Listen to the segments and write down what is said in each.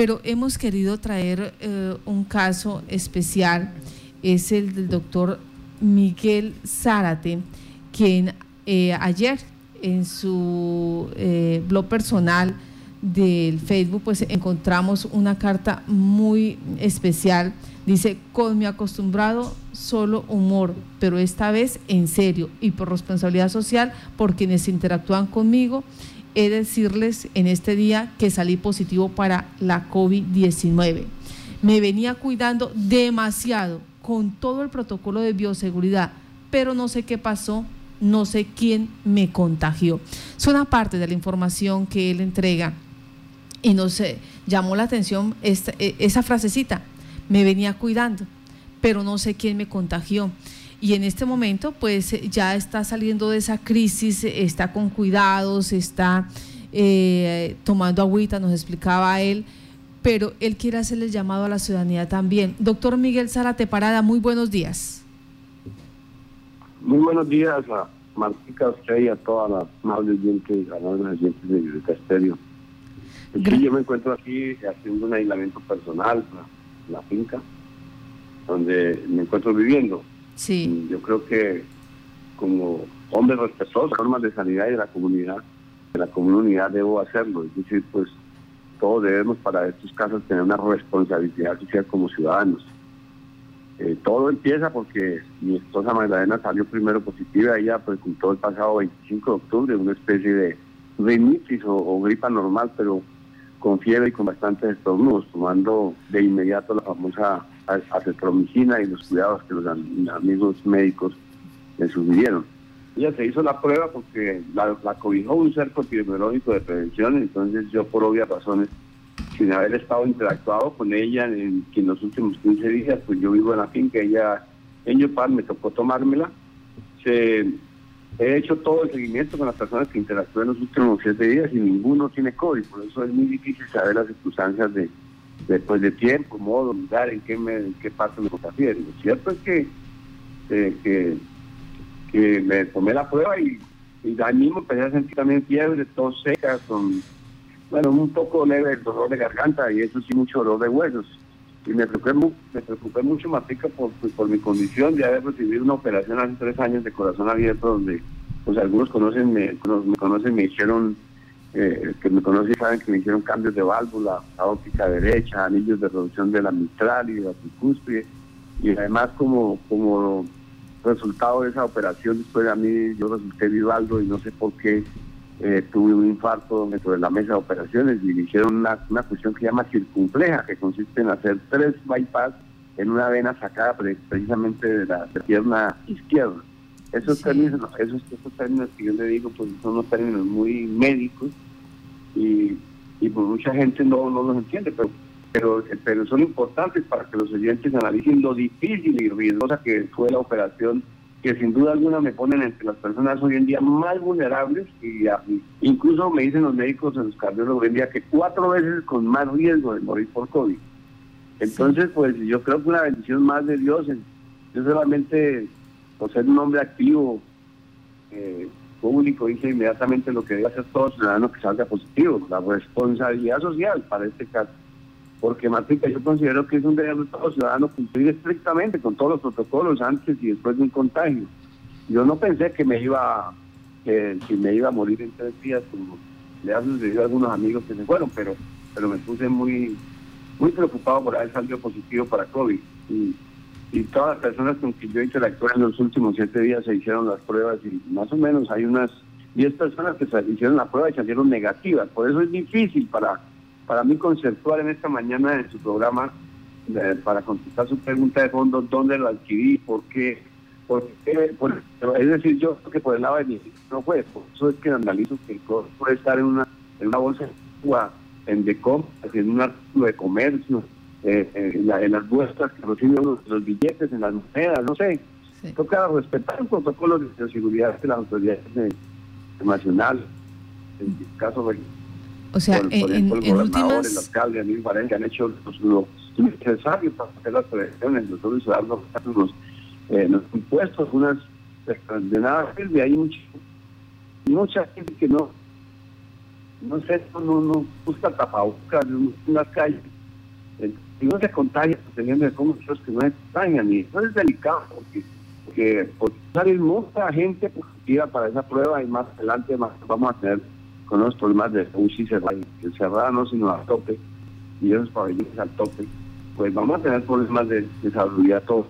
pero hemos querido traer eh, un caso especial, es el del doctor Miguel Zárate, quien eh, ayer en su eh, blog personal del Facebook pues encontramos una carta muy especial, dice, con mi acostumbrado solo humor, pero esta vez en serio y por responsabilidad social por quienes interactúan conmigo he de decirles en este día que salí positivo para la COVID-19. Me venía cuidando demasiado con todo el protocolo de bioseguridad, pero no sé qué pasó, no sé quién me contagió. Es una parte de la información que él entrega y nos llamó la atención esta, e, esa frasecita, me venía cuidando, pero no sé quién me contagió y en este momento pues ya está saliendo de esa crisis, está con cuidados, está eh, tomando agüita, nos explicaba él, pero él quiere hacerle el llamado a la ciudadanía también. Doctor Miguel Zárate Parada, muy buenos días. Muy buenos días a Martica, usted y a todas las amables oyentes, a los oyentes de Violeta Estéreo. Sí, yo me encuentro aquí haciendo un aislamiento personal, la finca, donde me encuentro viviendo. Sí. Yo creo que como hombre respetuoso normas de sanidad y de la comunidad, de la comunidad debo hacerlo. Es decir, pues todos debemos para estos casos tener una responsabilidad social como ciudadanos. Eh, todo empieza porque mi esposa Magdalena salió primero positiva, ella presentó el pasado 25 de octubre una especie de rinitis o, gripa normal, pero con fiebre y con bastantes estornudos, tomando de inmediato la famosa acetromicina y los cuidados que los amigos médicos le sugirieron. Ella se hizo la prueba porque la, cobijó un cerco epidemiológico de prevención, entonces yo por obvias razones, sin haber estado interactuado con ella en, en los últimos 15 días, pues yo vivo en la finca, ella en Yopal me tocó tomármela. Se, he hecho todo el seguimiento con las personas que interactúan en los últimos 7 días y ninguno tiene COVID, por eso es muy difícil saber las circunstancias de, después de tiempo, modo, lugar, en qué, me, en qué parte me contagié. Lo cierto es que, eh, que, que, me tomé la prueba y, y ahí mismo empecé a sentir también fiebre, tos seca, con, bueno, un poco leve el dolor de garganta y eso sí, mucho dolor de huesos. Y me preocupé, me preocupé mucho más por, por mi condición de haber recibido una operación hace tres años de corazón abierto donde pues algunos conocen, me, me conocen, me hicieron eh, que me conocen saben que me hicieron cambios de válvula, la óptica derecha, anillos de reducción de la mitral y de la tricúspide, y además como, como resultado de esa operación, después de a mí yo resulté vivaldo y no sé por qué eh, tuve un infarto dentro de la mesa de operaciones y me hicieron una, una cuestión que se llama circunfleja, que consiste en hacer tres bypass en una vena sacada precisamente de la pierna izquierda. Esos, términos, esos, términos que yo le digo, pues son unos términos muy médicos y, y pues mucha gente no, no los entiende, pero, pero, pero son importantes para que los oyentes analicen lo difícil y riesgosa que fue la operación, que sin duda alguna me ponen entre las personas hoy en día más vulnerables y, incluso me dicen los médicos, los cardiólogos hoy en día, que cuatro veces con más riesgo de morir por COVID. Entonces, pues yo creo que una bendición más de Dios, yo solamente por ser un hombre activo, eh, público, hice inmediatamente lo que debe hacer todo ciudadano que salga positivo, la responsabilidad social para este caso. Porque, Martica, yo considero que es un deber de todo ciudadano cumplir estrictamente con todos los protocolos antes y después de un contagio. Yo no pensé que me iba, que, me iba a morir en tres días, como le han sucedido a algunos amigos que se fueron, pero, pero me puse muy, muy preocupado por haber salido positivo para COVID. Y, y todas las personas con quien yo interactué en los últimos siete días se hicieron las pruebas y más o menos hay unas 10 personas que se hicieron la prueba y salieron negativas. Por eso es difícil para, para mí conceptuar en esta mañana en su programa eh, para contestar su pregunta de fondo, dónde lo adquirí, por qué. Por es decir, yo creo que por el lado de mi no fue, por eso es que analizo que el puede estar en una, en una bolsa en Decom, en un artículo de comercio, eh, eh, en, las muestras que reciben los, billetes, en las monedas, no sé. Toca respetar el protocolo de seguridad de las autoridades nacionales. En el caso de. O sea, en, el gobernador, el alcalde, Anil que han hecho lo necesario para hacer las prevenciones, nosotros dar los, los, eh, los impuestos, unas de nada sirve. Hay mucha, mucha gente que no no sé, no, no busca tapabocas en las calles. Y no se contagia, pues, teniendo de cómo que no se contagian. Y eso es delicado, porque, porque, porque sale mucha gente positiva para esa prueba y más adelante más vamos a tener con los problemas de UCI cerrada, no sino a tope, y esos pabellones al tope, pues vamos a tener problemas de, de salud a todos.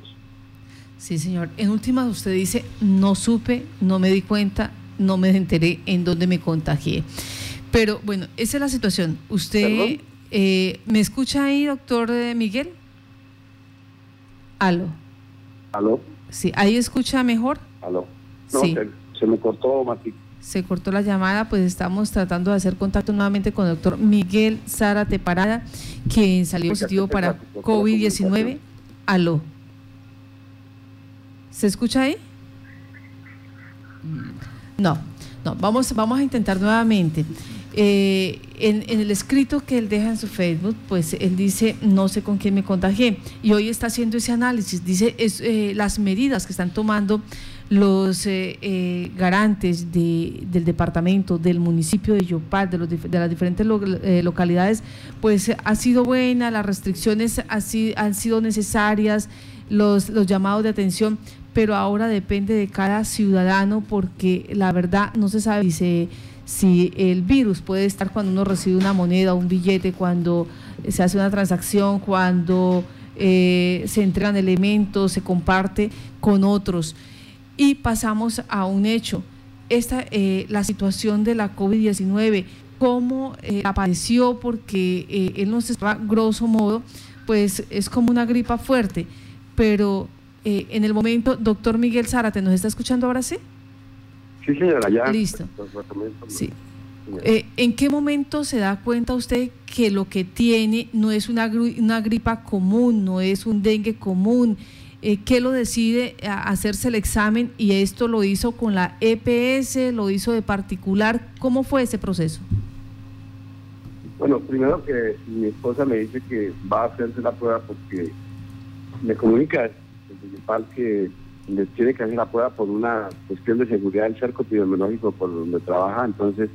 Sí, señor. En última, usted dice, no supe, no me di cuenta, no me enteré en dónde me contagié. Pero bueno, esa es la situación. ¿Usted eh, me escucha ahí, doctor eh, Miguel? Aló. ¿Aló? Sí, ahí escucha mejor. ¿Aló? No, sí. se, me cortó, Mati. Se cortó la llamada, pues estamos tratando de hacer contacto nuevamente con el doctor Miguel Zárate Parada, quien salió positivo para COVID-19. Aló. ¿Se escucha ahí? No, no, vamos, vamos a intentar nuevamente. Eh, en, el escrito que él deja en su Facebook, pues él dice, no sé con quién me contagié. Y hoy está haciendo ese análisis. Dice es, eh, las medidas que están tomando los eh, garantes del departamento, del municipio de Yopal, de, los, de las diferentes localidades, pues ha sido buena, las restricciones han sido necesarias, los, los llamados de atención, pero ahora depende de cada ciudadano porque la verdad no se sabe si, si el virus puede estar cuando uno recibe una moneda, un billete, cuando se hace una transacción, cuando eh, se entregan elementos, se comparte con otros. Y pasamos a un hecho, esta, eh, la situación de la COVID-19, cómo eh, apareció, porque él nos estaba, grosso modo, pues es como una gripa fuerte, pero eh, en el momento, doctor Miguel Zárate, ¿nos está escuchando ahora sí? Sí, señora, ya. Listo. Sí. Eh, ¿En qué momento se da cuenta usted que lo que tiene no es una, una gripa común, no es un dengue común? Eh, ¿Qué lo decide hacerse el examen y esto lo hizo con la EPS, lo hizo de particular? ¿Cómo fue ese proceso? Bueno, primero que mi esposa me dice que va a hacerse la prueba porque me comunica principal que les tiene que hacer la prueba por una cuestión de seguridad del cerco epidemiológico por donde trabaja. Entonces,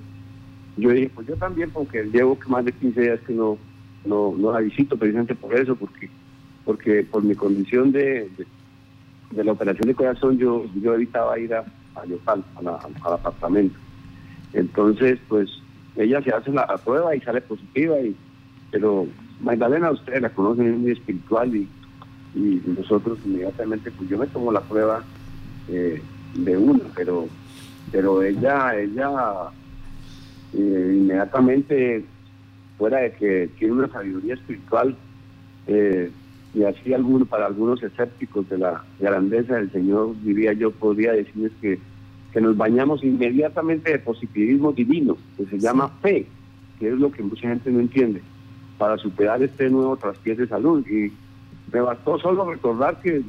yo dije, pues yo también, porque llevo más de 15 días que no, no, no la visito precisamente por eso, porque porque por mi condición de, de, la operación de corazón yo, yo evitaba ir a, a Yopal, al apartamento. Entonces, pues ella se hace la, prueba y sale positiva, y pero Magdalena, ustedes la conocen, es muy espiritual y y nosotros inmediatamente, pues yo me tomo la prueba eh, de una, pero pero ella, ella eh, inmediatamente, fuera de que tiene una sabiduría espiritual, eh, y así alguno, para algunos escépticos de la grandeza del Señor, diría yo, podría decirles que, que nos bañamos inmediatamente de positivismo divino, que se llama fe, que es lo que mucha gente no entiende, para superar este nuevo traspiés de salud. Y me bastó solo recordar que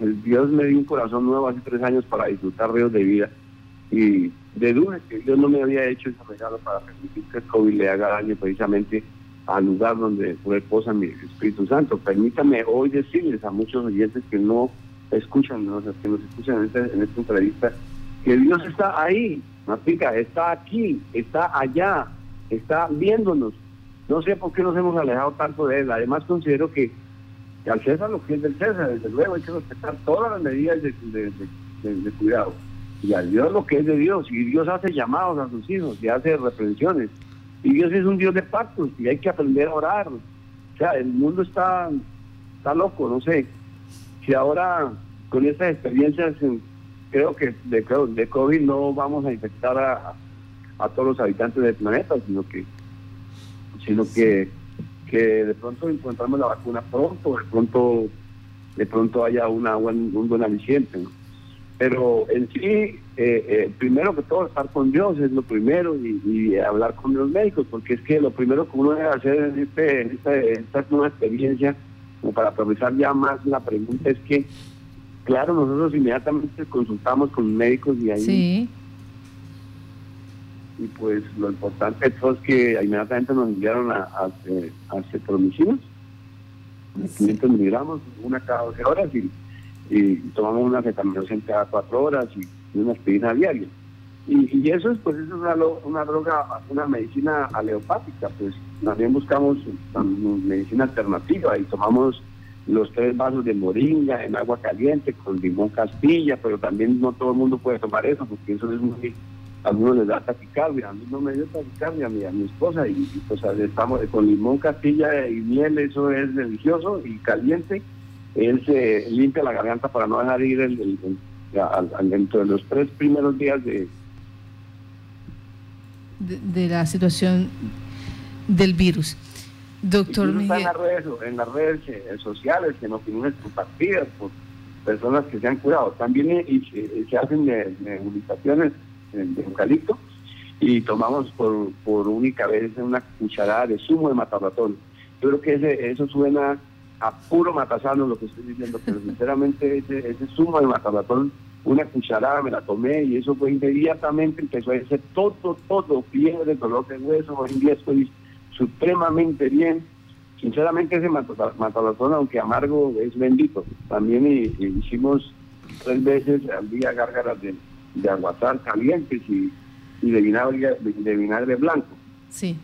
el Dios me dio un corazón nuevo hace tres años para disfrutar ríos de vida y deduce que Dios no me había hecho ese regalo para permitir que el COVID le haga daño precisamente al lugar donde reposa mi Espíritu Santo. Permítame hoy decirles a muchos oyentes que no escuchan, que nos escuchan en, este, en esta entrevista, que Dios está ahí, Matica, está aquí, está allá, está viéndonos. No sé por qué nos hemos alejado tanto de él. Además considero que al César lo que es del César, desde luego hay que respetar todas las medidas de, cuidado. Y al Dios lo que es de Dios. Y Dios hace llamados a sus hijos y hace reprensiones. Y Dios es un Dios de pactos y hay que aprender a orar. O sea, el mundo está, está loco, no sé. Si ahora con estas experiencias creo que de, de COVID no vamos a infectar a, a todos los habitantes del planeta, sino que sino que que de pronto encontramos la vacuna pronto, de pronto de pronto haya una un buen aliciente. Pero en sí, eh, eh, primero que todo, estar con Dios es lo primero y, hablar con los médicos, porque es que lo primero que uno debe hacer en, este, en esta, esta nueva experiencia, como para aprovechar ya más la pregunta, es que, claro, nosotros inmediatamente consultamos con médicos y ahí y pues lo importante es que inmediatamente nos enviaron a, a, a, 500 miligramos, una cada 12 horas y, y tomamos una acetaminofén cada 4 horas y una aspirina diaria. Y, eso es pues es una, una droga, una medicina aleopática, pues también buscamos medicina alternativa y tomamos los tres vasos de moringa en agua caliente con limón castilla, pero también no todo el mundo puede tomar eso porque eso es muy a algunos les da taquicardia, a mí no me dio taquicardia, a mi, a mi esposa, y, pues estamos con limón, castilla y miel, eso es delicioso y caliente, él se limpia la garganta para no dejar ir el, dentro de los tres primeros días de, de, la situación del virus. Doctor Miguel. en las redes, en las redes eh, sociales, en opiniones compartidas por personas que se han curado. También eh, y, se, hacen nebulizaciones de eucalipto y tomamos por, por única vez una cucharada de zumo de mataratón. Yo creo que ese, eso suena a puro matasano lo que estoy diciendo, pero sinceramente ese, ese zumo de mataratón, una cucharada me la tomé y eso fue inmediatamente, empezó a hacer todo, todo, fiebre, dolor de hueso, hoy en día estoy supremamente bien. Sinceramente ese mataratón, aunque amargo, es bendito. También hicimos tres veces al día gárgaras de de calientes y, de, vinagre, de, vinagre blanco. Sí.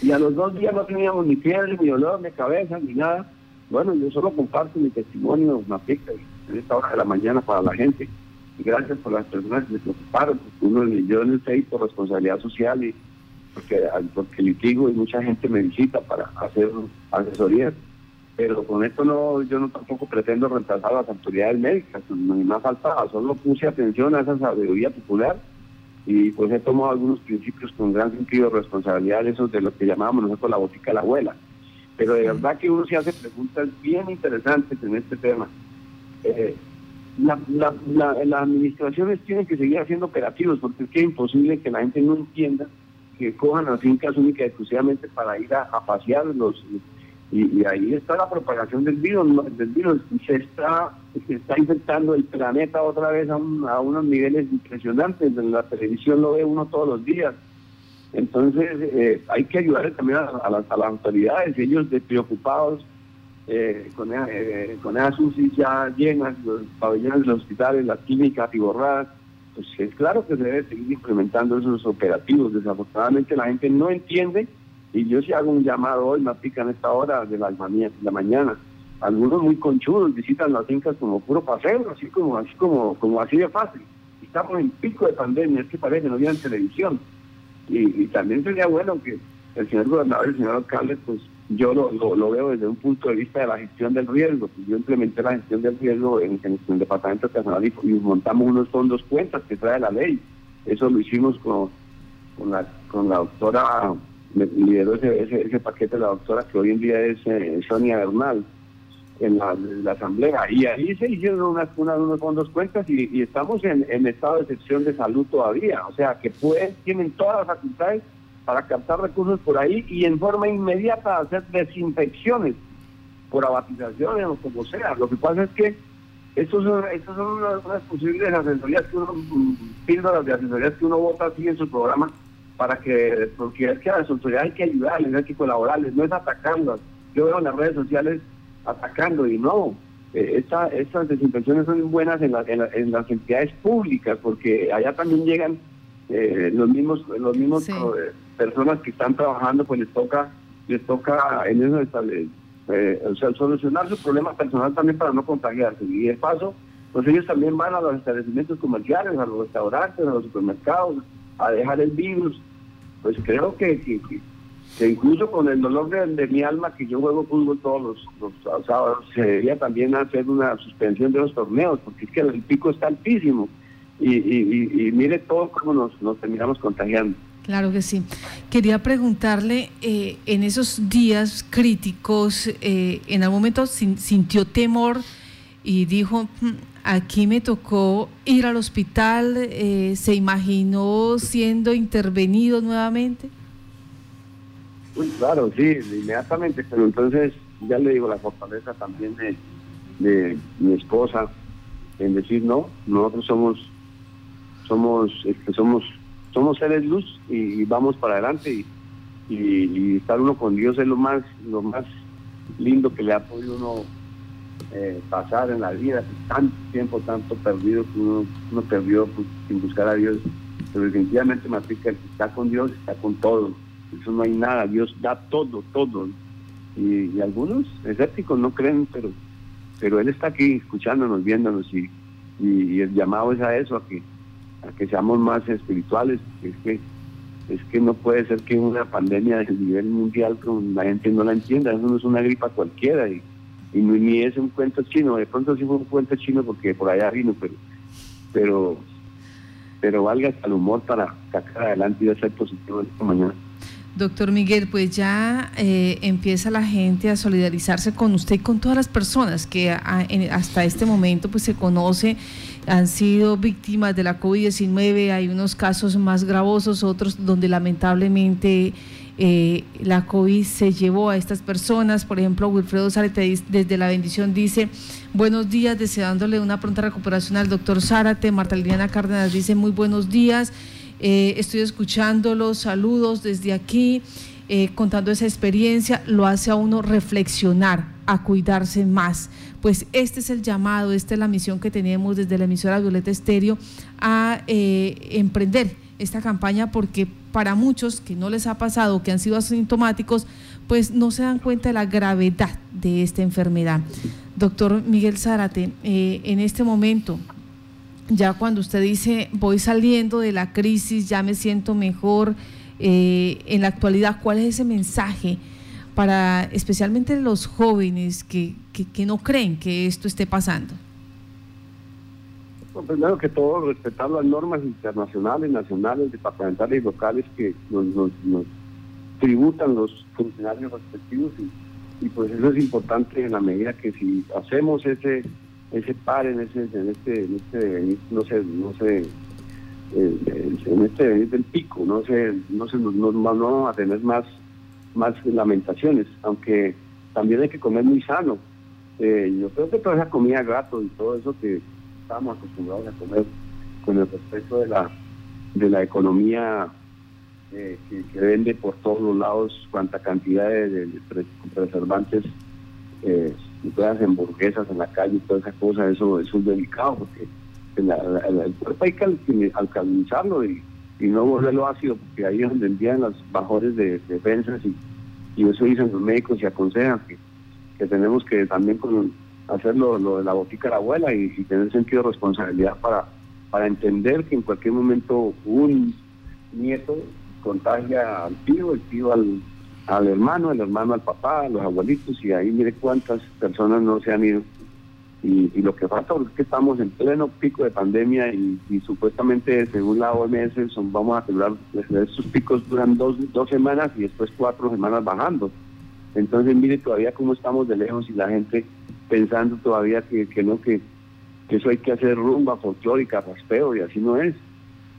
Y a los dos días no teníamos ni fiebre, ni dolor de cabeza, ni nada. Bueno, yo solo comparto mi testimonio, pica en esta hora de la mañana para la gente. Gracias por las personas que se preocuparon, uno, yo no sé por responsabilidad social y porque, porque litigo y mucha gente me visita para hacer asesorías pero con esto no, yo no tampoco pretendo reemplazar a las autoridades médicas, ni más faltaba, solo puse atención a esa sabiduría popular y pues he tomado algunos principios con gran sentido de responsabilidad, esos de lo que llamábamos nosotros la botica de la abuela. Pero de verdad que uno se hace preguntas bien interesantes en este tema. Eh, las administraciones tienen que seguir haciendo operativos porque es que es imposible que la gente no entienda que cojan las fincas únicas exclusivamente para ir a, a pasear los y, ahí está la propagación del virus, del virus. Se está, se está infectando el planeta otra vez a, unos niveles impresionantes. En la televisión lo ve uno todos los días. Entonces eh, hay que ayudar también a, las, autoridades, ellos de preocupados eh, con, eh, con esas UCI ya llenas, los pabellones de los hospitales, las clínicas atiborradas. Pues es claro que se debe seguir implementando esos operativos. Desafortunadamente la gente no entiende y yo sí hago un llamado hoy, me pican esta hora de la, la mañana. Algunos muy conchudos visitan las fincas como puro paseo, así como así como, como así de fácil. Estamos en pico de pandemia, es que parece que no había televisión. Y, también sería bueno que el señor gobernador y el señor alcalde, pues yo lo, lo, veo desde un punto de vista de la gestión del riesgo. Yo implementé la gestión del riesgo en, el departamento personal y, y, montamos unos fondos cuentas que trae la ley. Eso lo hicimos con, con, la, con la doctora lideró ese, ese, paquete la doctora que hoy en día es eh, Sonia Bernal en la, asamblea y ahí se hicieron unas, unos fondos cuentas y, estamos en, estado de excepción de salud todavía, o sea que pueden, tienen todas las facultades para captar recursos por ahí y en forma inmediata hacer desinfecciones por abatizaciones o como sea. Lo que pasa es que estos son, estos son unas, posibles asesorías que uno, mm, píldoras de asesorías que uno vota así en su programa para que, porque es que a las autoridades hay que ayudarles, hay que colaborarles, no es atacarlas. Yo veo en las redes sociales atacando y no. Eh, estas desinfecciones son buenas en, en, las entidades públicas porque allá también llegan eh, los mismos los mismos eh, personas que están trabajando pues les toca les toca en eso o sea, solucionar su problema personal también para no contagiarse y de paso pues ellos también van a los establecimientos comerciales a los restaurantes a los supermercados a dejar el virus pues creo que, que, incluso con el dolor de, mi alma que yo juego fútbol todos los, sábados, se debería también hacer una suspensión de los torneos, porque es que el pico está altísimo. Y, y, mire todo cómo nos, nos terminamos contagiando. Claro que sí. Quería preguntarle, eh, en esos días críticos, eh, ¿en algún momento sintió temor y dijo, hmm, Aquí me tocó ir al hospital, eh, ¿se imaginó siendo intervenido nuevamente? Claro, sí, inmediatamente, pero entonces ya le digo la fortaleza también de, mi esposa en decir no, nosotros somos somos este, somos somos seres luz y, vamos para adelante y, estar uno con Dios es lo más lo más lindo que le ha podido uno eh, pasar en la vida, tanto tiempo, tanto perdido que uno, perdió pues, sin buscar a Dios. pero definitivamente Matrica, el que está con Dios está con todo. Eso no hay nada, Dios da todo, todo. Y, algunos escépticos no creen, pero pero Él está aquí escuchándonos, viéndonos y, y, el llamado es a eso, a que, a que seamos más espirituales, es que es que no puede ser que una pandemia de nivel mundial la gente no la entienda, eso no es una gripa cualquiera y, ni es un cuento chino, de pronto sí fue un cuento chino porque por allá vino, pero pero pero valga el humor para sacar adelante y ser positivo esta mañana. Doctor Miguel, pues ya eh, empieza la gente a solidarizarse con usted y con todas las personas que hasta este momento pues se conoce han sido víctimas de la COVID-19. Hay unos casos más gravosos, otros donde lamentablemente eh, la COVID se llevó a estas personas. Por ejemplo, Wilfredo Zárate desde La Bendición dice, buenos días, deseándole una pronta recuperación al doctor Zárate. Marta Liliana Cárdenas dice, muy buenos días. Eh, estoy escuchándolos, saludos desde aquí, eh, contando esa experiencia, lo hace a uno reflexionar, a cuidarse más. Pues este es el llamado, esta es la misión que tenemos desde la emisora Violeta Estéreo a eh, emprender esta campaña porque para muchos que no les ha pasado, que han sido asintomáticos, pues no se dan cuenta de la gravedad de esta enfermedad. Doctor Miguel Zárate, en este momento, ya cuando usted dice voy saliendo de la crisis, ya me siento mejor, eh, en la actualidad, ¿cuál es ese mensaje para especialmente los jóvenes que, que, no creen que esto esté pasando? primero que todo, respetar las normas internacionales, nacionales, departamentales y locales que nos, nos, tributan los funcionarios respectivos y pues eso es importante en la medida que si hacemos ese ese par en ese en este en este no sé no sé eh, en este del pico no sé no sé no, vamos a tener más más lamentaciones aunque también hay que comer muy sano. Eh, yo creo que toda esa comida gato y todo eso que estamos acostumbrados a comer con el respeto de la de la economía eh, que, vende por todos los lados cuánta cantidad de, de preservantes eh, y todas las hamburguesas en la calle y toda esa cosa, eso, es delicado porque el cuerpo hay que alcalinizarlo y, no volverlo ácido porque ahí es donde envían las bajores de defensas y, y eso dicen los médicos y aconsejan que, que tenemos que también con hacerlo lo de la botica de la abuela y, tener sentido de responsabilidad para, para entender que en cualquier momento un nieto contagia al tío, el tío al, al hermano, el hermano al papá, a los abuelitos, y ahí mire cuántas personas no se han ido. Y, lo que falta es que estamos en pleno pico de pandemia y, supuestamente, según la OMS, son, vamos a asegurar, esos picos duran dos, dos semanas y después cuatro semanas bajando. Entonces, mire todavía cómo estamos de lejos y la gente pensando todavía que, que no, que, que eso hay que hacer rumba folclórica, raspeo, y así no es.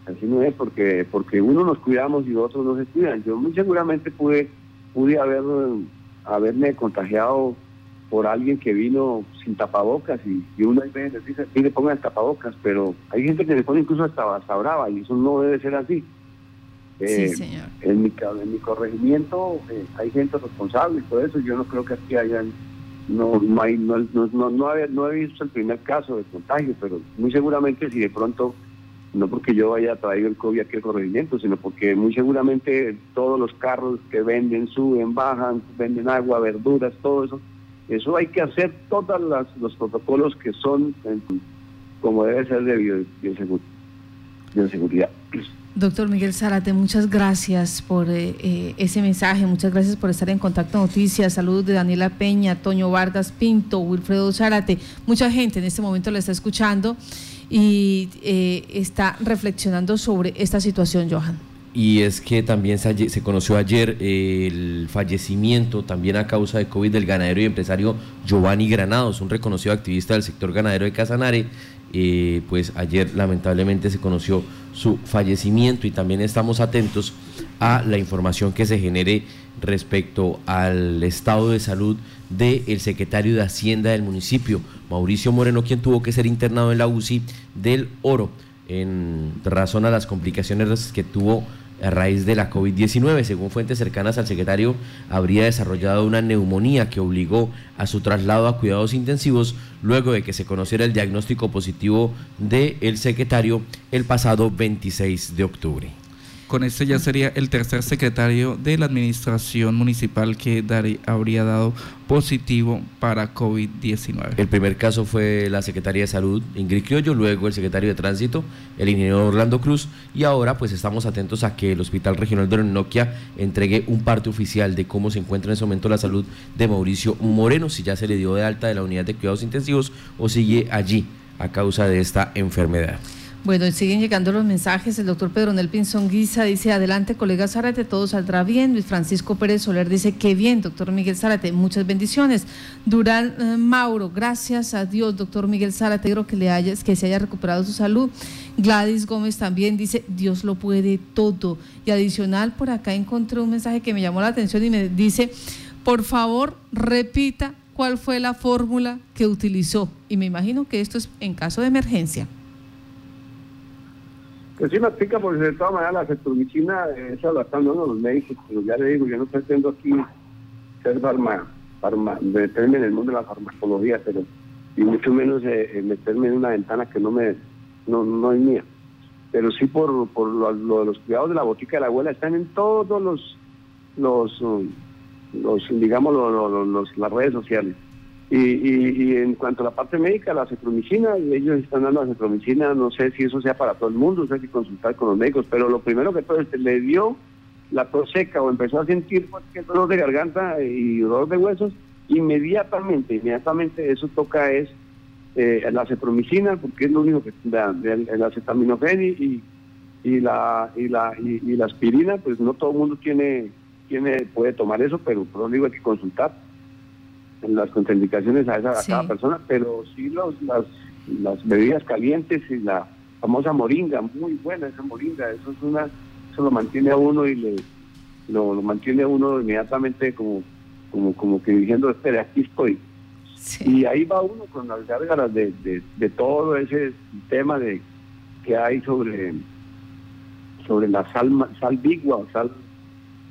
Así no es porque porque uno nos cuidamos y otros no se cuidan. Yo muy seguramente pude pude haber, haberme contagiado por alguien que vino sin tapabocas y, y uno veces dice, sí le pongan tapabocas, pero hay gente que le pone incluso hasta, hasta brava y eso no debe ser así. Eh, señor. En mi, en mi corregimiento eh, hay gente responsable y por eso yo no creo que aquí hayan, no, no, hay, no, no, no, no he visto el primer caso de contagio, pero muy seguramente si de pronto no porque yo haya traído el COVID aquí al corregimiento, sino porque muy seguramente todos los carros que venden, suben, bajan, venden agua, verduras, todo eso, eso hay que hacer todos los protocolos que son como debe ser de bioseguridad. Doctor Miguel Zárate, muchas gracias por eh, eh, ese mensaje, muchas gracias por estar en Contacto Noticias. Saludos de Daniela Peña, Toño Vargas Pinto, Wilfredo Zárate. Mucha gente en este momento le está escuchando y eh, está reflexionando sobre esta situación, Johan. Y es que también se, conoció ayer el fallecimiento, también a causa de COVID, del ganadero y empresario Giovanni Granados, un reconocido activista del sector ganadero de Casanare. Eh, pues ayer lamentablemente se conoció su fallecimiento y también estamos atentos a la información que se genere respecto al estado de salud del secretario de Hacienda del municipio, Mauricio Moreno, quien tuvo que ser internado en la UCI del Oro en razón a las complicaciones que tuvo a raíz de la COVID-19. Según fuentes cercanas al secretario, habría desarrollado una neumonía que obligó a su traslado a cuidados intensivos luego de que se conociera el diagnóstico positivo del secretario el pasado 26 de octubre. Con este ya sería el tercer secretario de la administración municipal que habría dado positivo para COVID-19. El primer caso fue la secretaria de Salud, Ingrid Criollo, luego el secretario de Tránsito, el ingeniero Orlando Cruz, y ahora pues estamos atentos a que el Hospital Regional de Noquia entregue un parte oficial de cómo se encuentra en ese momento la salud de Mauricio Moreno, si ya se le dio de alta de la unidad de cuidados intensivos o sigue allí a causa de esta enfermedad. Bueno, siguen llegando los mensajes. El doctor Pedro Nelpin Guisa dice, adelante, colega Zárate, todo saldrá bien. Luis Francisco Pérez Soler dice, qué bien, doctor Miguel Zárate, muchas bendiciones. Durán eh, Mauro, gracias a Dios, doctor Miguel Zárate, creo que, le haya, que se haya recuperado su salud. Gladys Gómez también dice, Dios lo puede todo. Y adicional, por acá encontré un mensaje que me llamó la atención y me dice, por favor, repita cuál fue la fórmula que utilizó. Y me imagino que esto es en caso de emergencia. Pues sí me explica, porque de todas maneras la cetromicina, esa la están dando los médicos, pero ya le digo, yo no pretendo aquí ser farma, meterme en el mundo de la farmacología, pero y mucho menos eh, eh, meterme en una ventana que no me no, no es mía. Pero sí por, por lo, de los cuidados de la botica de la abuela, están en todos los, los, los digamos, los, las redes sociales. Y, y, en cuanto a la parte médica, la cetromicina, ellos están dando la cetromicina, no sé si eso sea para todo el mundo, hay que consultar con los médicos, pero lo primero que todo le dio la tos seca o empezó a sentir cualquier dolor de garganta y dolor de huesos, inmediatamente, inmediatamente eso toca es eh, la cetromicina, porque es lo único que el, acetaminofén y, y, la, y, la, y, la aspirina, pues no todo el mundo tiene, tiene puede tomar eso, pero por lo digo hay que consultar las contraindicaciones a, esa, cada persona, pero sí los, las, las bebidas calientes y la famosa moringa, muy buena esa moringa, eso es una, eso lo mantiene a uno y le lo, mantiene a uno inmediatamente como, como, como que diciendo, espera, aquí estoy. Y ahí va uno con las gárgaras de, de, todo ese tema de que hay sobre sobre la sal, sal bigua, sal,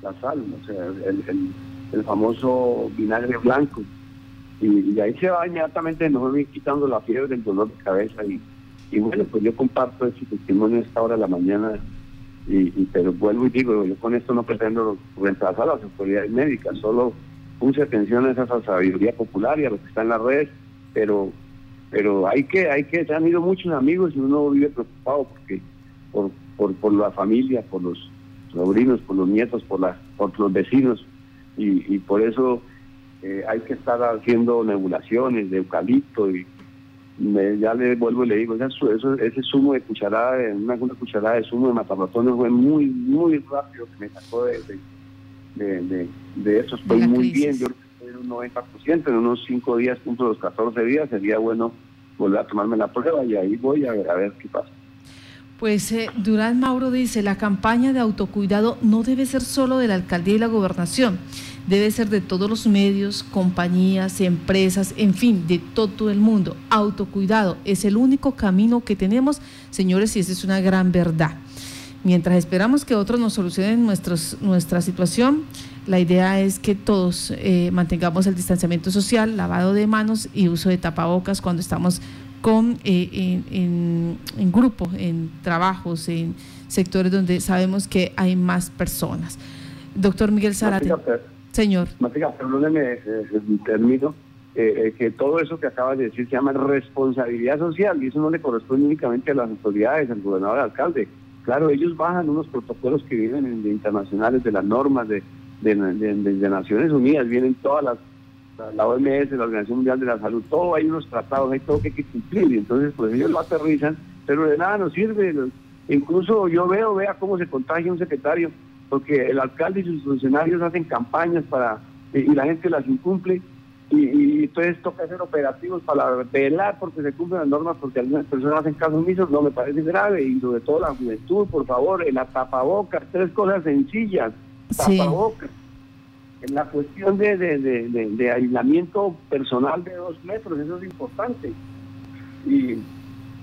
la sal, o sea, el, el, el famoso vinagre blanco y, ahí se va inmediatamente no me quitando la fiebre, el dolor de cabeza y, bueno, pues yo comparto ese testimonio a esta hora de la mañana y, pero vuelvo y digo, yo con esto no pretendo reemplazar a las autoridades médicas, solo puse atención a esa sabiduría popular y a lo que está en las redes, pero pero hay que, hay que, se han ido muchos amigos y uno vive preocupado porque por, por, por la familia, por los sobrinos, por los nietos, por, las, por los vecinos y por eso eh, hay que estar haciendo nebulaciones de eucalipto y ya le vuelvo y le digo, eso, ese zumo de cucharada, una, una cucharada de zumo de matarratones fue muy, muy rápido que me sacó de, de, de, eso, estoy muy bien, yo estoy en un 90%, en unos 5 días, punto los 14 días, sería bueno volver a tomarme la prueba y ahí voy a ver, a ver qué pasa. Pues eh, Durán Mauro dice, la campaña de autocuidado no debe ser solo de la alcaldía y la gobernación, debe ser de todos los medios, compañías, empresas, en fin, de todo el mundo. Autocuidado es el único camino que tenemos, señores, y esa es una gran verdad. Mientras esperamos que otros nos solucionen nuestra situación, la idea es que todos eh, mantengamos el distanciamiento social, lavado de manos y uso de tapabocas cuando estamos con, eh, en, en, grupo, en trabajos, en sectores donde sabemos que hay más personas. Doctor Miguel Zarate. Señor. Matica, perdóneme eh, el término, eh, que todo eso que acaba de decir se llama responsabilidad social y eso no le corresponde únicamente a las autoridades, al gobernador, al alcalde. Claro, ellos bajan unos protocolos que vienen de internacionales, de las normas de, de, de Naciones Unidas, vienen todas las la OMS, la Organización Mundial de la Salud, todo hay unos tratados, hay todo que hay que cumplir, y entonces pues ellos lo aterrizan, pero de nada nos sirve. Incluso yo veo, vea cómo se contagia un secretario, porque el alcalde y sus funcionarios hacen campañas para y, la gente las incumple, y, entonces toca hacer operativos para velar porque se cumplen las normas, porque algunas personas hacen caso omisos, no me parece grave, y sobre todo la juventud, por favor, en la tapabocas, tres cosas sencillas, tapabocas en la cuestión de, de, aislamiento personal de dos metros, eso es importante. Y,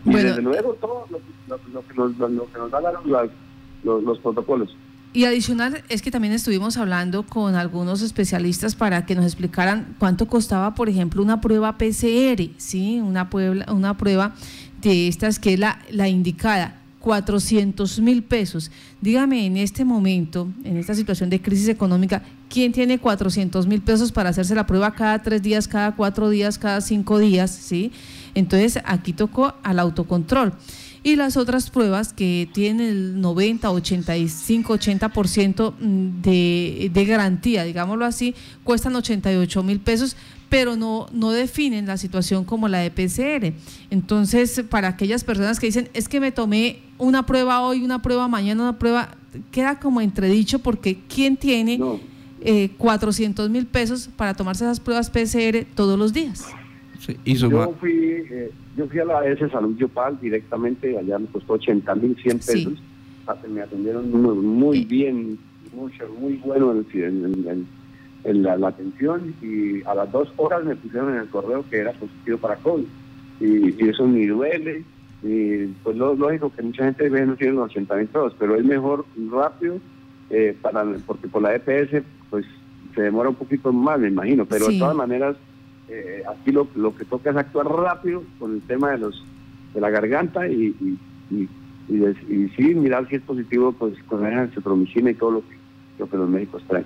desde luego todo lo, que, nos, lo que nos dan los, los, protocolos. Y adicional es que también estuvimos hablando con algunos especialistas para que nos explicaran cuánto costaba, por ejemplo, una prueba PCR, ¿sí? Una, una prueba de estas que es la, la indicada. 400 mil pesos. Dígame en este momento, en esta situación de crisis económica, ¿quién tiene 400 mil pesos para hacerse la prueba cada tres días, cada cuatro días, cada cinco días? ¿sí? Entonces aquí tocó al autocontrol. Y las otras pruebas que tienen el 90, 85, 80% de, de garantía, digámoslo así, cuestan 88 mil pesos, pero no, no definen la situación como la de PCR. Entonces, para aquellas personas que dicen, es que me tomé una prueba hoy, una prueba mañana, una prueba, queda como entredicho porque ¿quién tiene 400 eh, mil pesos para tomarse esas pruebas PCR todos los días? Yo, fui, eh, yo fui a la S Salud Yopal directamente, allá me costó 80 mil 100 pesos. Me atendieron muy, bien, mucho, muy bueno en, la, atención y a las dos horas me pusieron en el correo que era positivo para COVID. Y, eso ni duele. Y pues lo lógico que mucha gente ve no tiene los 80 mil pesos, pero es mejor rápido eh, para porque por la EPS pues se demora un poquito más, me imagino, pero de todas maneras eh, aquí lo, lo, que toca es actuar rápido con el tema de los de la garganta y, y, y, sí mirar si es positivo pues con la citromicina y todo lo que, lo que los médicos traen.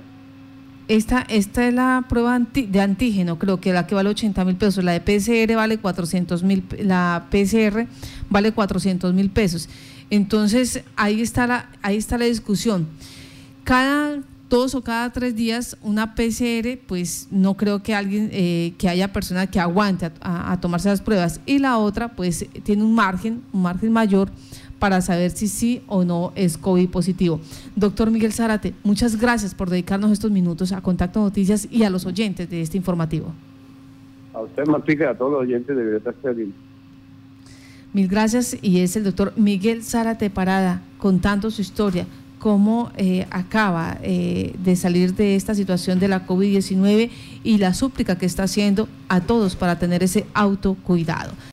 Esta, esta es la prueba de antígeno, creo que la que vale 80 mil pesos, la de PCR vale 400 mil, la PCR vale 400 mil pesos. Entonces ahí está la, ahí está la discusión. Cada dos o cada tres días una PCR, pues no creo que alguien, eh, que haya personas que aguante a, tomarse las pruebas. Y la otra, pues tiene un margen, un margen mayor para saber si sí o no es COVID positivo. Doctor Miguel Zárate, muchas gracias por dedicarnos estos minutos a Contacto Noticias y a los oyentes de este informativo. A usted, Martica, y a todos los oyentes de Violeta Mil gracias y es el doctor Miguel Zárate Parada contando su historia cómo eh, acaba eh, de salir de esta situación de la COVID-19 y la súplica que está haciendo a todos para tener ese autocuidado.